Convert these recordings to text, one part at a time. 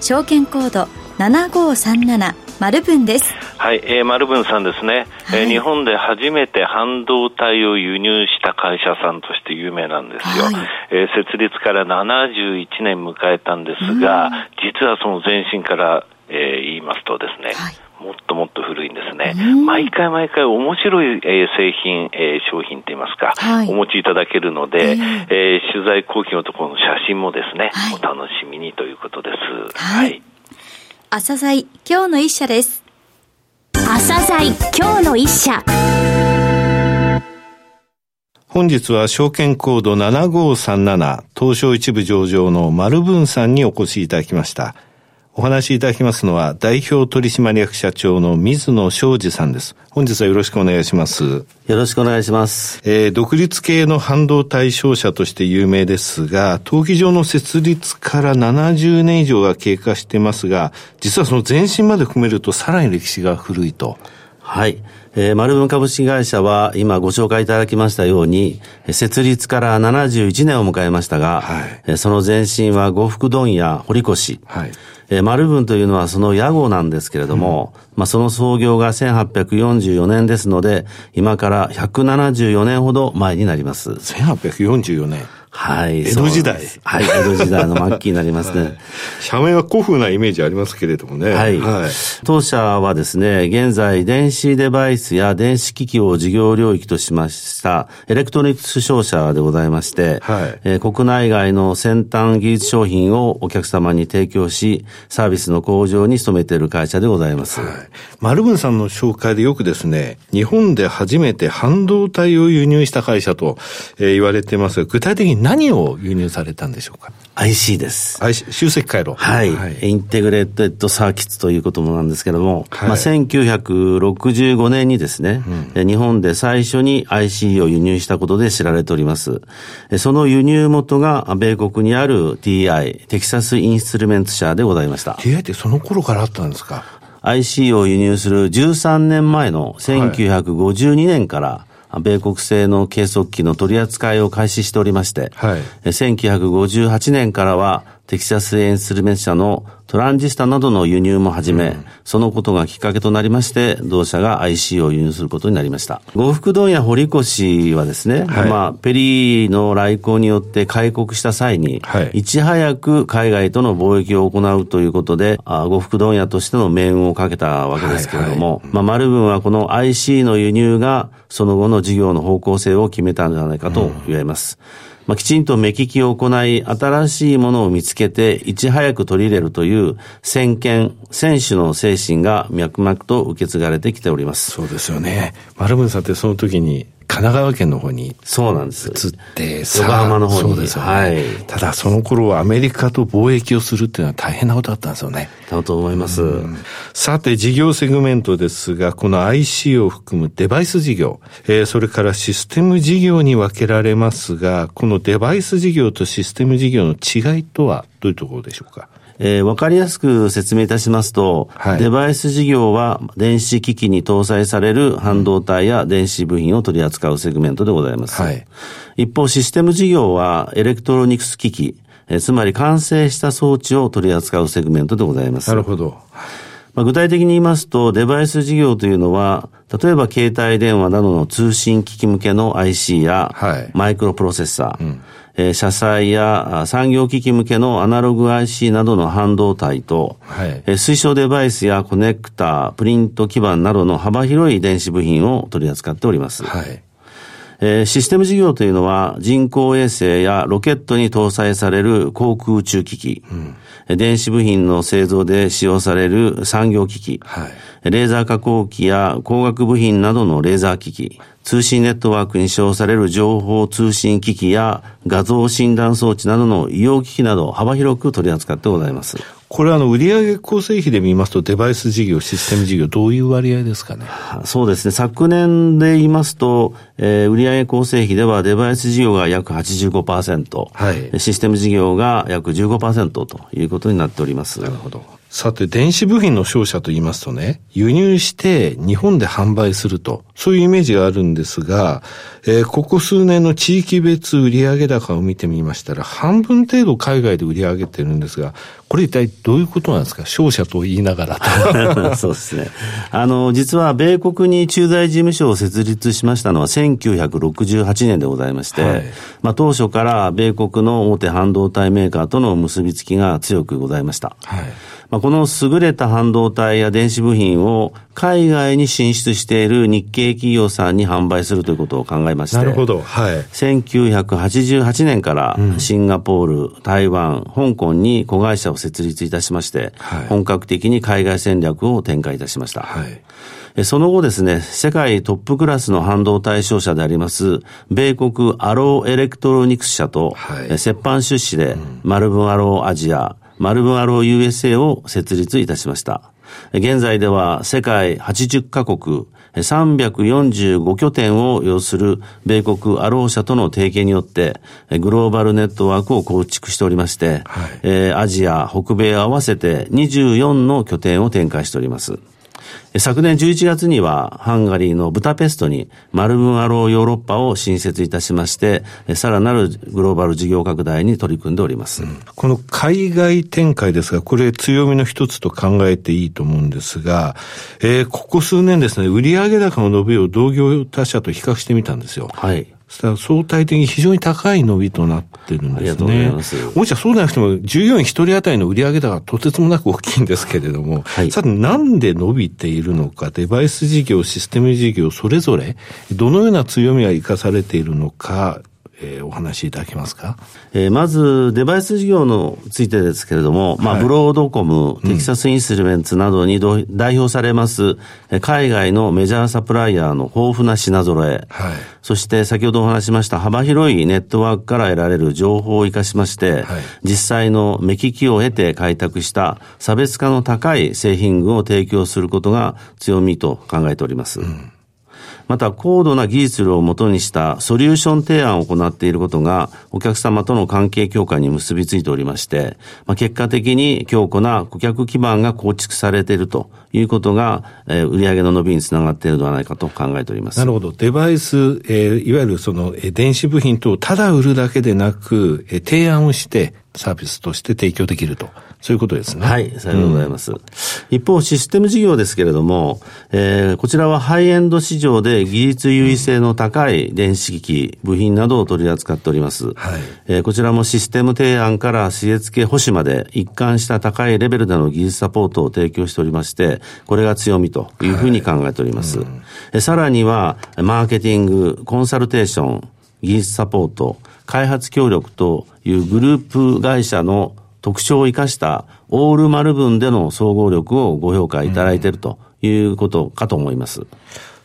証券コード7537マルブンです。はい、えー、マルブンさんですね、はい、えー、日本で初めて半導体を輸入した会社さんとして有名なんですよ。はい、えー、設立から71年迎えたんですが、実はその前身から、えー、言いますとですね、はいもっともっと古いんですね。毎回毎回面白い、えー、製品、えー、商品といいますか、はい、お持ちいただけるので、えー、えー、取材後期のところの写真もですね、はい、お楽しみにということです。はい。朝鮮今日の一社です。朝鮮今日の一社。本日は証券コード7537東証一部上場の丸文さんにお越しいただきました。お話しいただきますのは、代表取締役社長の水野昌司さんです。本日はよろしくお願いします。よろしくお願いします。えー、独立系の半導体商社として有名ですが、登記上の設立から70年以上が経過してますが、実はその前身まで含めるとさらに歴史が古いと。はい。えー、丸文株式会社は今ご紹介いただきましたように、設立から71年を迎えましたが、はい、その前身は呉服問屋堀越、はい。えー、丸文というのはその屋号なんですけれども、うん、まあその創業が1844年ですので、今から174年ほど前になります。1844年はい。江戸時代。はい、江戸時代の末期になりますね。はい、社名は古風なイメージありますけれどもね。はい。はい、当社はですね、現在、電子デバイスや電子機器を事業領域としましたエレクトロニクス商社でございまして、はい、えー、国内外の先端技術商品をお客様に提供し、サービスの向上に努めている会社でございます。はい。丸文さんの紹介でよくですね、日本で初めて半導体を輸入した会社と、えー、言われてますが、具体的に何を輸入されたんでしょうか？IC です。IC、集積回路。はい。はい、 integrated circuit ということもなんですけども、はい、まあ、1965年にですね、うん、日本で最初に IC を輸入したことで知られております。その輸入元が米国にある TI、テキサスインストゥルメント社でございました。TI ってその頃からあったんですか？IC を輸入する13年前の1952年から、米国製の計測器の取り扱いを開始しておりまして、はい、1958年からはテキサスエンスルメン社のトランジスタなどの輸入も始め、うん、そのことがきっかけとなりまして、同社が IC を輸入することになりました。呉服問屋堀越はですね、はい、まあ、ペリーの来航によって開国した際に、はい、いち早く海外との貿易を行うということで、あ呉服問屋としての命運をかけたわけですけれども、はいはい、まあ、マルブンはこの IC の輸入が、その後の事業の方向性を決めたんじゃないかと言われます。うんまあ、きちんと目利きを行い、新しいものを見つけて、いち早く取り入れるという先見、選手の精神が脈々と受け継がれてきております。そうですよね。丸文さんってその時に神奈川県の方にそうなんです。移ってさ横浜の方に。そうですよね、はい、ただその頃はアメリカと貿易をするっていうのは大変なことだったんですよね。だと思います、さて事業セグメントですがこの IC を含むデバイス事業、えー、それからシステム事業に分けられますがこのデバイス事業とシステム事業の違いとはどういうところでしょうか？えー、わかりやすく説明いたしますと、はい、デバイス事業は電子機器に搭載される半導体や電子部品を取り扱うセグメントでございます。はい、一方、システム事業はエレクトロニクス機器、えー、つまり完成した装置を取り扱うセグメントでございます。なるほど。まあ、具体的に言いますと、デバイス事業というのは、例えば携帯電話などの通信機器向けの IC や、マイクロプロセッサー、うんえー、車載や産業機器向けのアナログ IC などの半導体と、はい、えー、推奨デバイスやコネクタ、プリント基板などの幅広い電子部品を取り扱っております。はいえー、システム事業というのは人工衛星やロケットに搭載される航空宇宙機器、うん、電子部品の製造で使用される産業機器、はい、レーザー加工機や光学部品などのレーザー機器、通信ネットワークに使用される情報通信機器や画像診断装置などの医療機器など幅広く取り扱ってございます。これあの、売上構成比で見ますと、デバイス事業、システム事業、どういう割合ですかね？そうですね。昨年で言いますと、えー、売上構成比ではデバイス事業が約85%、はい、システム事業が約15%ということになっております。なるほど。さて、電子部品の商社と言いますとね、輸入して日本で販売すると、そういうイメージがあるんですが、えー、ここ数年の地域別売上高を見てみましたら、半分程度海外で売り上げてるんですが、これ一体どういうことなんですか？商社と言いながら そうですね。あの、実は米国に駐在事務所を設立しましたのは1968年でございまして、はい、まあ当初から米国の大手半導体メーカーとの結びつきが強くございました。はいまあ、この優れた半導体や電子部品を海外に進出している日系企業さんに販売するということを考えまして、なるほど。はい。1988年からシンガポール、台湾、香港に子会社を設立いたしまして、はい、本格的に海外戦略を展開いたしました。はい。その後ですね、世界トップクラスの半導体商社であります、米国アローエレクトロニクス社と、はい、折半出資で、マルブンアローアジア、マルブンアロー USA を設立いたしました。現在では世界80カ国、345拠点を擁する米国アロー社との提携によって、グローバルネットワークを構築しておりまして、はい、えアジア、北米合わせて24の拠点を展開しております。昨年11月には、ハンガリーのブタペストに、マルブンアローヨーロッパを新設いたしまして、さらなるグローバル事業拡大に取り組んでおります。うん、この海外展開ですが、これ強みの一つと考えていいと思うんですが、えー、ここ数年ですね、売上高の伸びを同業他社と比較してみたんですよ。はい。相対的に非常に高い伸びとなってるんですね。ありがとうございます。もしそうでなくても、従業員一人当たりの売上高がとてつもなく大きいんですけれども、はい、さてなんで伸びているのか、デバイス事業、システム事業、それぞれ、どのような強みが生かされているのか、えー、お話しいただけますか、えー、まず、デバイス事業のついてですけれども、はい、まあ、ブロードコム、テキサスインスルメンツなどに代表されます、海外のメジャーサプライヤーの豊富な品揃え、はい、そして先ほどお話しました幅広いネットワークから得られる情報を生かしまして、はい、実際の目利きを得て開拓した差別化の高い製品群を提供することが強みと考えております。うんまた高度な技術をもとにしたソリューション提案を行っていることが、お客様との関係強化に結びついておりまして、まあ、結果的に強固な顧客基盤が構築されているということが、えー、売上の伸びにつながっているのではないかと考えております。なるほど。デバイス、えー、いわゆるその、えー、電子部品とただ売るだけでなく、えー、提案をしてサービスとして提供できると。そういうことですね。はい、さようでございます。うん、一方、システム事業ですけれども、えー、こちらはハイエンド市場で技術優位性の高い電子機器、部品などを取り扱っております。はい、えー、こちらもシステム提案から施設系保守まで一貫した高いレベルでの技術サポートを提供しておりまして、これが強みというふうに考えております。はいうん、さらには、マーケティング、コンサルテーション、技術サポート、開発協力というグループ会社の特徴を生かしたオール丸分での総合力をご評価いただいているということかと思います。うん、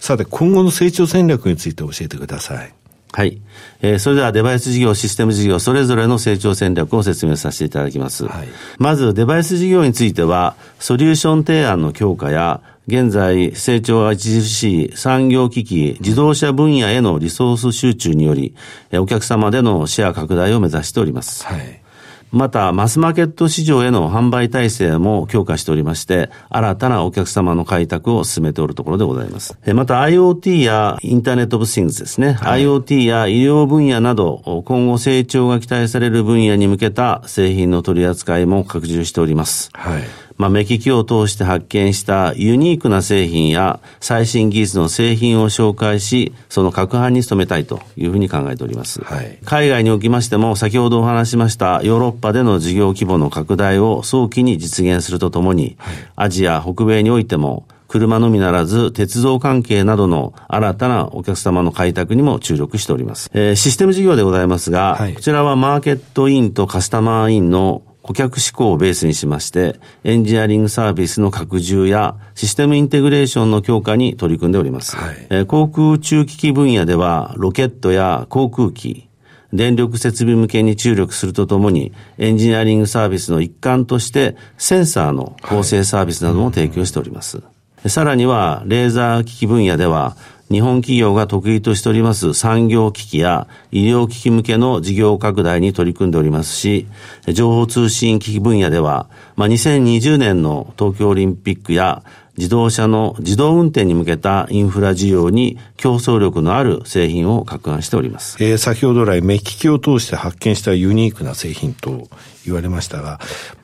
さて、今後の成長戦略について教えてください。はい。えー、それではデバイス事業、システム事業、それぞれの成長戦略を説明させていただきます。はい、まず、デバイス事業については、ソリューション提案の強化や、現在、成長が著しい産業機器、自動車分野へのリソース集中により、お客様でのシェア拡大を目指しております。はいまた、マスマーケット市場への販売体制も強化しておりまして、新たなお客様の開拓を進めておるところでございます。また、IoT やインターネットオブシングスですね、はい、IoT や医療分野など、今後成長が期待される分野に向けた製品の取り扱いも拡充しております。はいまあ、目利きを通して発見したユニークな製品や最新技術の製品を紹介し、その拡販に努めたいというふうに考えております。はい、海外におきましても、先ほどお話しましたヨーロッパでの事業規模の拡大を早期に実現するとともに、はい、アジア、北米においても、車のみならず、鉄道関係などの新たなお客様の開拓にも注力しております。えー、システム事業でございますが、はい、こちらはマーケットインとカスタマーインの顧客志向をベースにしまして、エンジニアリングサービスの拡充やシステムインテグレーションの強化に取り組んでおります。はい、えー、航空宇宙機器分野では、ロケットや航空機、電力設備向けに注力するとともに、エンジニアリングサービスの一環として、センサーの構成サービスなども提供しております。はい、さらには、レーザー機器分野では、日本企業が得意としております産業機器や医療機器向けの事業拡大に取り組んでおりますし、情報通信機器分野では、まあ、2020年の東京オリンピックや自動車の自動運転に向けたインフラ事業に競争力のある製品を拡販しております。えー、先ほど来、目利きを通して発見したユニークな製品と言われましたが、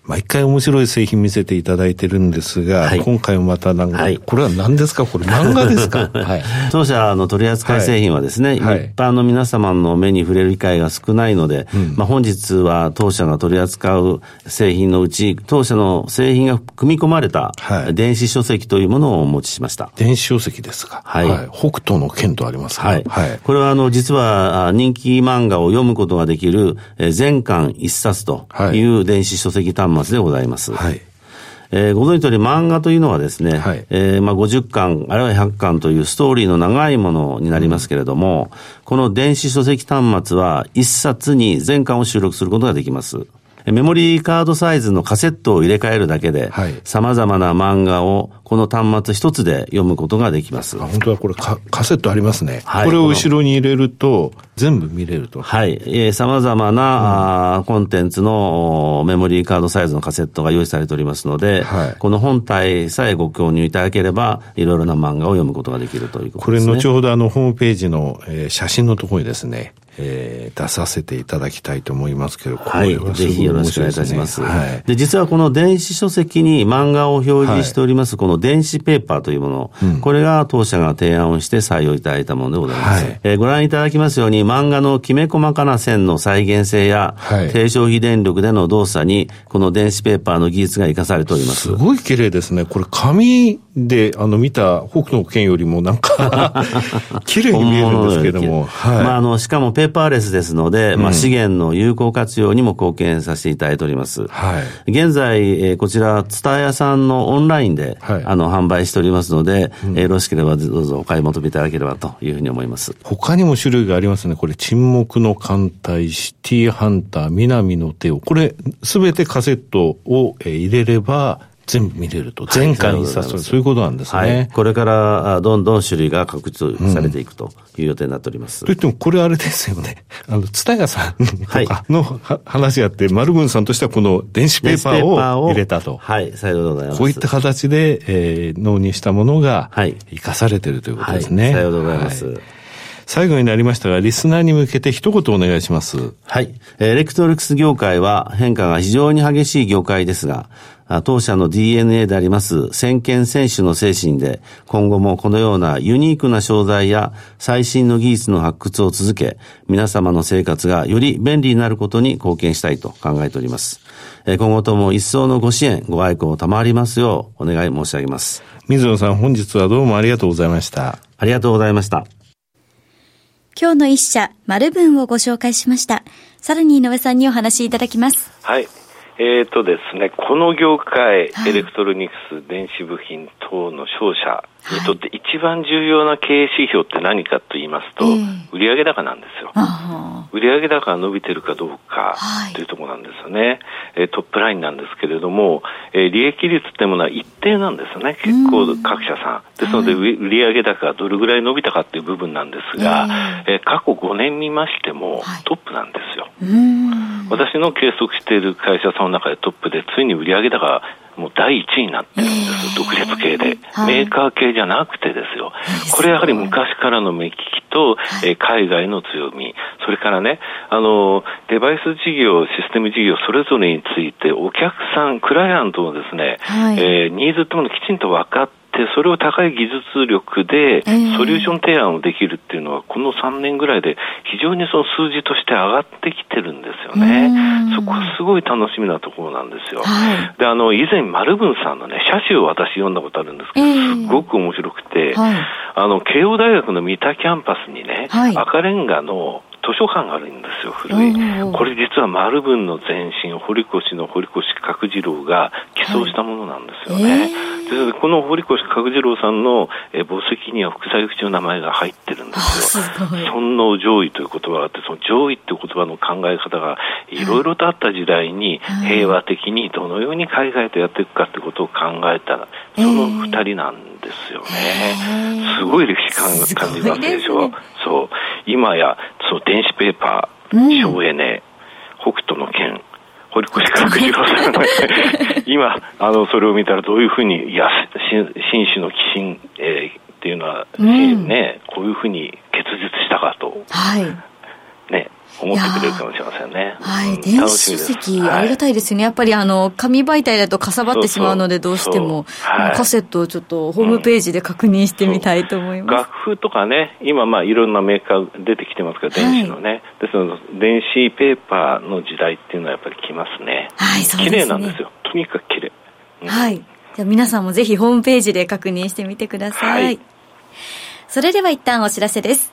毎回面白い製品見せていただいてるんですが、はい、今回もまたなんか、はい、これは何ですか？これ漫画ですか？はい。当社の取扱い製品はですね、はい、一般の皆様の目に触れる機会が少ないので、うん、まあ本日は当社が取り扱う製品のうち、当社の製品が組み込まれた電子書籍というものをお持ちしました。電子書籍ですか？はい。北斗の剣とありますはい。はい。これはあの、実は人気漫画を読むことができる全巻一冊という電子書籍端末でございます。はい。えー、ご存知の通り漫画というのはですね、はい、えー、まあ、50巻、あるいは100巻というストーリーの長いものになりますけれども、うん、この電子書籍端末は1冊に全巻を収録することができます。メモリーカードサイズのカセットを入れ替えるだけで、さまざまな漫画をこの端末一つで読むことができます。本当だ、これカカセットありますね。はい、これを後ろに入れると、全部見れると。はい。えー、様々な、うん、コンテンツのメモリーカードサイズのカセットが用意されておりますので、はい、この本体さえご購入いただければ、いろいろな漫画を読むことができるということですね。これ後ほどあの、ホームページの、えー、写真のところにですね、えー、出させていただきたいと思いますけど、はい、ぜひよろしくお願いいたします。はい、で、実はこの電子書籍に漫画を表示しております、この電子ペーパーというもの、うん、これが当社が提案をして採用いただいたものでございます。はい、えー、ご覧いただきますように、漫画のきめ細かな線の再現性や、はい、低消費電力での動作に、この電子ペーパーの技術が生かされております。すごい綺麗ですね。これ紙で、あの、見た北斗の剣よりもなんか 綺麗に見えるんですけども。はい、まあ、あの、しかもペーパーレスですので、うん、まあ、資源の有効活用にも貢献させていただいております。はい。現在、えー、こちら、ツタヤさんのオンラインで、はい、あの、販売しておりますので、うん、よろしければどうぞお買い求めいただければというふうに思います。他にも種類がありますね。これ、沈黙の艦隊、シティハンター、南の手を、これ、すべてカセットを入れれば、全部見れると。前回にさ、はい、そういうことなんですね。はい。これからどんどん種類が確立されていくという予定になっております。うん、といっても、これあれですよね。あの、ツタヤさんとかの、はい、話あって、丸文さんとしてはこの電子ペーパーを入れたと。はい、さようでございます。こういった形で、えー、納入したものが、生かされているということですね。はい、さようでございます。最後になりましたが、リスナーに向けて一言お願いします。はい。エレクトリクス業界は変化が非常に激しい業界ですが、当社の DNA であります先見選手の精神で、今後もこのようなユニークな商材や最新の技術の発掘を続け、皆様の生活がより便利になることに貢献したいと考えております。今後とも一層のご支援、ご愛顧賜りますようお願い申し上げます。水野さん、本日はどうもありがとうございました。ありがとうございました。今日の一社、丸文をご紹介しました。さらに井上さんにお話しいただきます。はい。えーとですね、この業界、はい、エレクトロニクス、電子部品等の商社にとって一番重要な経営指標って何かと言いますと、売上高なんですよ。売上高が伸びてるかどうかというところなんですよね。えトップラインなんですけれども、え利益率ってものは一定なんですよね。結構各社さん。ですので、売上高がどれぐらい伸びたかっていう部分なんですが、え過去5年見ましてもトップなんですよ。私の計測している会社さんの中でトップで、ついに売上高もう第一位になってるんです、独立系で、はい、メーカー系じゃなくてですよ、これやはり昔からの目利きと、えー、海外の強み、それからね、あの、デバイス事業、システム事業、それぞれについて、お客さん、クライアントのですね、はい、えー、ニーズってものをきちんと分かって、でそれを高い技術力でソリューション提案をできるっていうのは、この3年ぐらいで非常にその数字として上がってきてるんですよね。そこはすごい楽しみなところなんですよ。はい、で、あの、以前、丸文さんのね、写真を私読んだことあるんですけど、すごく面白くて、はい、あの、慶応大学の三田キャンパスにね、はい、赤レンガの図書館があるんですよ、古い。これ実は丸文の前身、堀越の堀越角次郎が寄贈したものなんですよね。はいえー、でこの堀越角次郎さんの、えー、墓石には副菜口の名前が入ってるんですよ。尊王攘夷という言葉があって、その攘夷っていう言葉の考え方がいろいろとあった時代に、平和的にどのように海外とやっていくかってことを考えた、その二人なんですよね。すごい歴史感感じますでしょ。そう。今や、そう、電子ペーパー、省エネ、北斗の剣、堀越角次郎さんが、今、あの、それを見たらどういうふうに、いや、紳士の寄進、えー、っていうのは、うん、ね、こういうふうに結実したかと。はい。ね、思ってくれるかもしれませんね。はい、電子書籍、ありがたいですよね。やっぱりあの、紙媒体だとかさばってしまうので、どうしても、カセットをちょっとホームページで確認してみたいと思います。楽譜とかね、今まあいろんなメーカー出てきてますから、電子のね。ですので、電子ペーパーの時代っていうのはやっぱり来ますね。はい、そうですね。綺麗なんですよ。とにかく綺麗。はい。じゃあ皆さんもぜひホームページで確認してみてください。はい、それでは一旦お知らせです。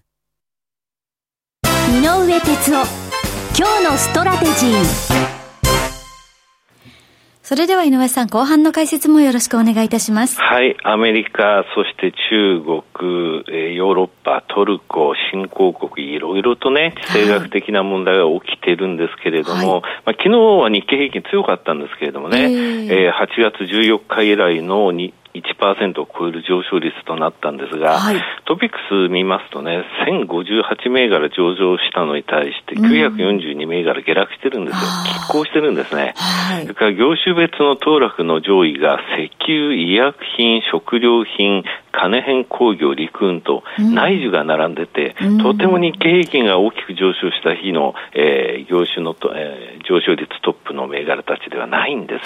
井上哲夫。今日のストラテジー。それでは井上さん、後半の解説もよろしくお願いいたします。はい、アメリカ、そして中国、えヨーロッパ、トルコ、新興国、いろいろとね、地政学的な問題が起きてるんですけれども、はい、まあ、昨日は日経平均強かったんですけれどもね、えー、えー、8月14日以来のに1%を超える上昇率となったんですが、はい、トピックス見ますとね、1058銘柄上場したのに対して、942銘柄下落してるんですよ。拮抗してるんですね。はい、それから業種別の騰落の上位が石油、医薬品、食料品、金編工業、陸運と内需が並んでて、うん、とても日経平均が大きく上昇した日の、えー、業種のと、えー、上昇率トップの銘柄たちではないんですよね。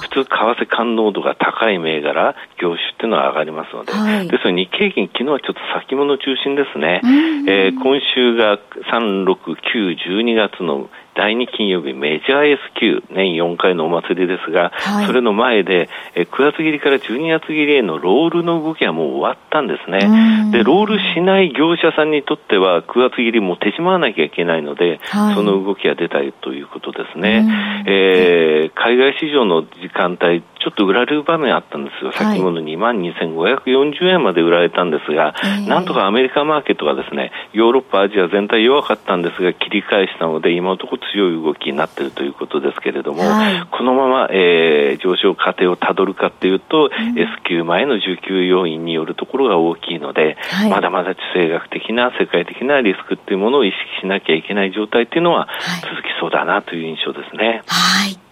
普通、為替感濃度が高い銘柄、業種っていうのは上がりますので、はい、ですので日経平均、昨日はちょっと先物中心ですね。えー、今週が3、6、9、12月の第2金曜日メジャー S q 年4回のお祭りですが、はい、それの前で、え9月切りから12月切りへのロールの動きはもう終わったんですね。で、ロールしない業者さんにとっては9月切りも手しまわなきゃいけないので、はい、その動きが出たということですね。えー、海外市場の時間帯、ちょっと売られる場面あったんですよ。先物2万2540円まで売られたんですが、はい、なんとかアメリカマーケットがですね、ヨーロッパ、アジア全体弱かったんですが、切り返したので、今のところ強い動きになっているということですけれども、はい、このまま、えー、上昇過程をたどるかというと、うん、S q 前の需給要因によるところが大きいので、はい、まだまだ地政学的な世界的なリスクっていうものを意識しなきゃいけない状態っていうのは続きそうだなという印象ですね。はい。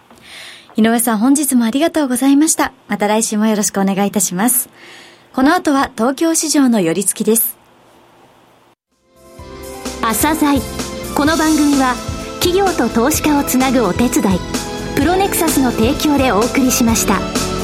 井上さん本日もありがとうございました。また来週もよろしくお願いいたします。この後は東京市場の寄り付きです。朝鮮この番組は企業と投資家をつなぐお手伝いプロネクサスの提供でお送りしました。